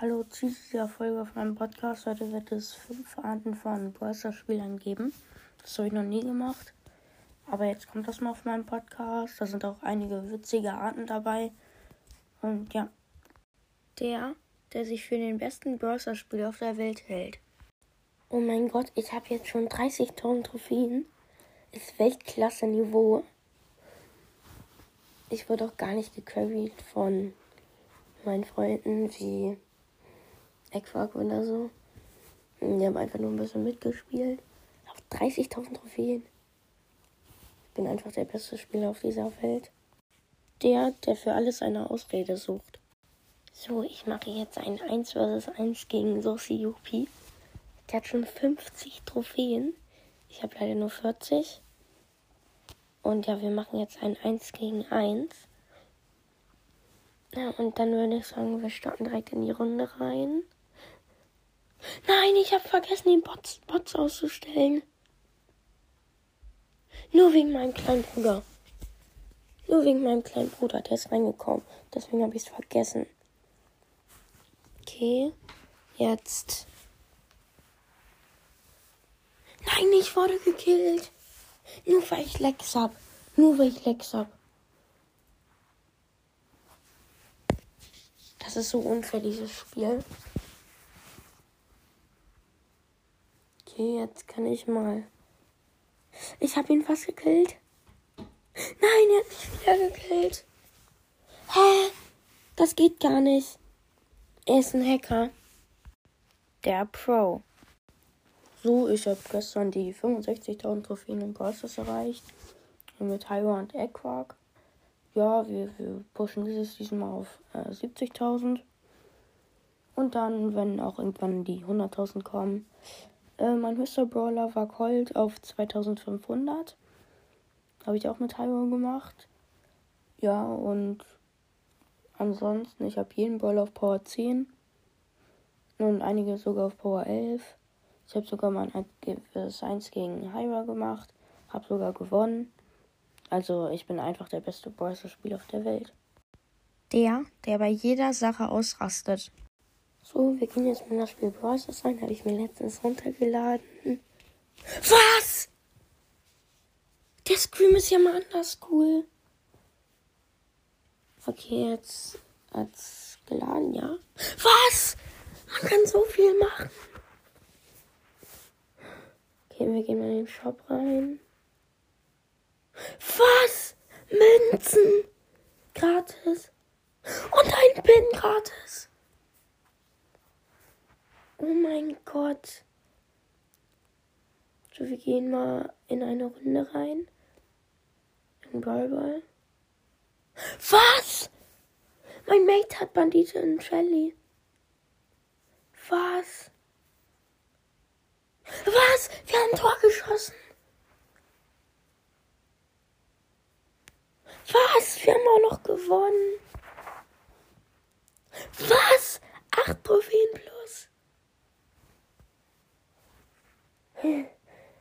Hallo zu dieser Folge auf meinem Podcast. Heute wird es fünf Arten von Brawler-Spielern geben. Das habe ich noch nie gemacht. Aber jetzt kommt das mal auf meinem Podcast. Da sind auch einige witzige Arten dabei. Und ja. Der, der sich für den besten Brawler-Spieler auf der Welt hält. Oh mein Gott, ich habe jetzt schon 30.000 Trophäen. Ist Weltklasse-Niveau. Ich wurde auch gar nicht gecarried von meinen Freunden wie Eckfuck oder so. Die haben einfach nur ein bisschen mitgespielt. Auf 30.000 Trophäen. Ich bin einfach der beste Spieler auf dieser Welt. Der, der für alles eine Ausrede sucht. So, ich mache jetzt ein 1 vs 1 gegen Sosi Yupi. Der hat schon 50 Trophäen. Ich habe leider nur 40. Und ja, wir machen jetzt ein 1 gegen 1. Ja, und dann würde ich sagen, wir starten direkt in die Runde rein. Nein, ich habe vergessen, die Bots, Bots auszustellen. Nur wegen meinem kleinen Bruder. Nur wegen meinem kleinen Bruder, der ist reingekommen. Deswegen habe ich es vergessen. Okay, jetzt. Nein, ich wurde gekillt. Nur weil ich Lex hab. Nur weil ich Lex hab. Das ist so unfair, dieses Spiel. Okay, jetzt kann ich mal. Ich habe ihn fast gekillt. Nein, er hat mich wieder gekillt. Hä? Das geht gar nicht. Er ist ein Hacker. Der Pro. So, ich habe gestern die 65.000 Trophäen im Process erreicht. Mit Hyra und Eggquark. Ja, wir, wir pushen dieses diesmal auf äh, 70.000. Und dann, wenn auch irgendwann die 100.000 kommen, äh, mein höchster Brawler war Colt auf 2500. Habe ich auch mit Hyro gemacht. Ja, und ansonsten, ich habe jeden Brawler auf Power 10. Und einige sogar auf Power 11. Ich habe sogar mal ein 1 gegen Hyra gemacht. Habe sogar gewonnen. Also, ich bin einfach der beste Brawler-Spieler auf der Welt. Der, der bei jeder Sache ausrastet. So, wir gehen jetzt mal das Spiel Brawlers rein. Habe ich mir letztens runtergeladen. Was? Der Scream ist ja mal anders cool. Okay, jetzt hat's geladen, ja. Was? Man kann so viel machen. Okay, wir gehen mal in den Shop rein. Was? Münzen? Gratis. Und ein Pin gratis. Oh mein Gott. So, wir gehen mal in eine Runde rein. In Ballball. Was? Mein Mate hat Bandite in Shelly. Was? Was? Wir haben ein Tor geschossen. Was? Wir haben auch noch gewonnen. Was? Acht Trophäen plus.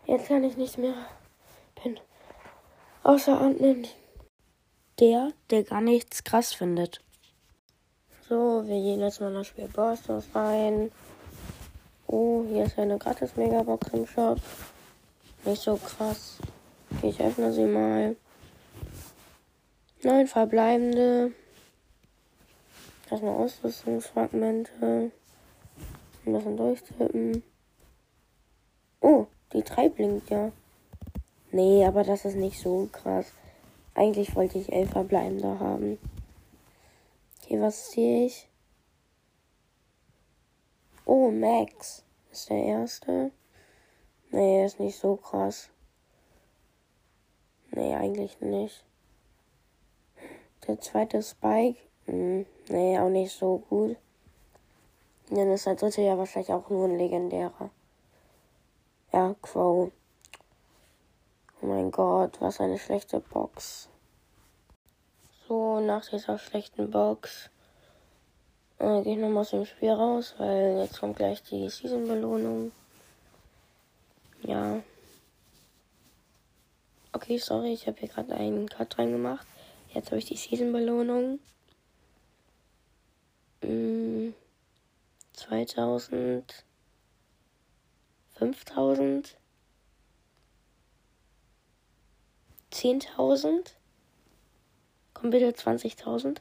Jetzt kann ich nicht mehr. Bin außerordentlich. Der, der gar nichts krass findet. So, wir gehen jetzt mal das Spiel Bostos rein. Oh, hier ist eine gratis Megabox im Shop. Nicht so krass. Ich öffne sie mal. Neun verbleibende. Erstmal Ausrüstungsfragmente. Ein bisschen durchtippen. Oh, die 3 blinkt ja. Nee, aber das ist nicht so krass. Eigentlich wollte ich 11 verbleibende haben. Okay, was sehe ich? Oh, Max ist der erste. Nee, ist nicht so krass. Nee, eigentlich nicht. Der zweite Spike. Hm, nee, auch nicht so gut. Dann ist der dritte ja wahrscheinlich auch nur ein legendärer. Ja, Crow. Oh mein Gott, was eine schlechte Box. So, nach dieser schlechten Box äh, gehe ich nochmal aus dem Spiel raus, weil jetzt kommt gleich die Season-Belohnung. Ja. Okay, sorry, ich habe hier gerade einen Cut reingemacht. Jetzt habe ich die Season-Belohnung. Mm. 2000, 5000, 10.000, komm bitte 20.000.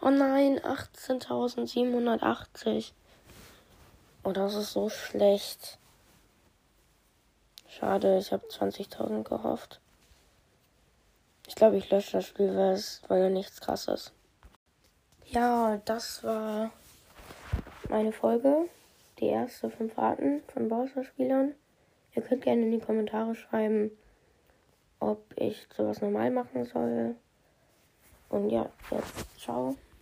Oh nein, 18.780. Oh, das ist so schlecht. Schade, ich habe 20.000 gehofft. Ich glaube, ich lösche das Spiel, weil es weil ja nichts krasses. Ja, das war meine Folge. Die erste fünf Arten von Bowser-Spielern. Ihr könnt gerne in die Kommentare schreiben, ob ich sowas normal machen soll. Und ja, jetzt ciao.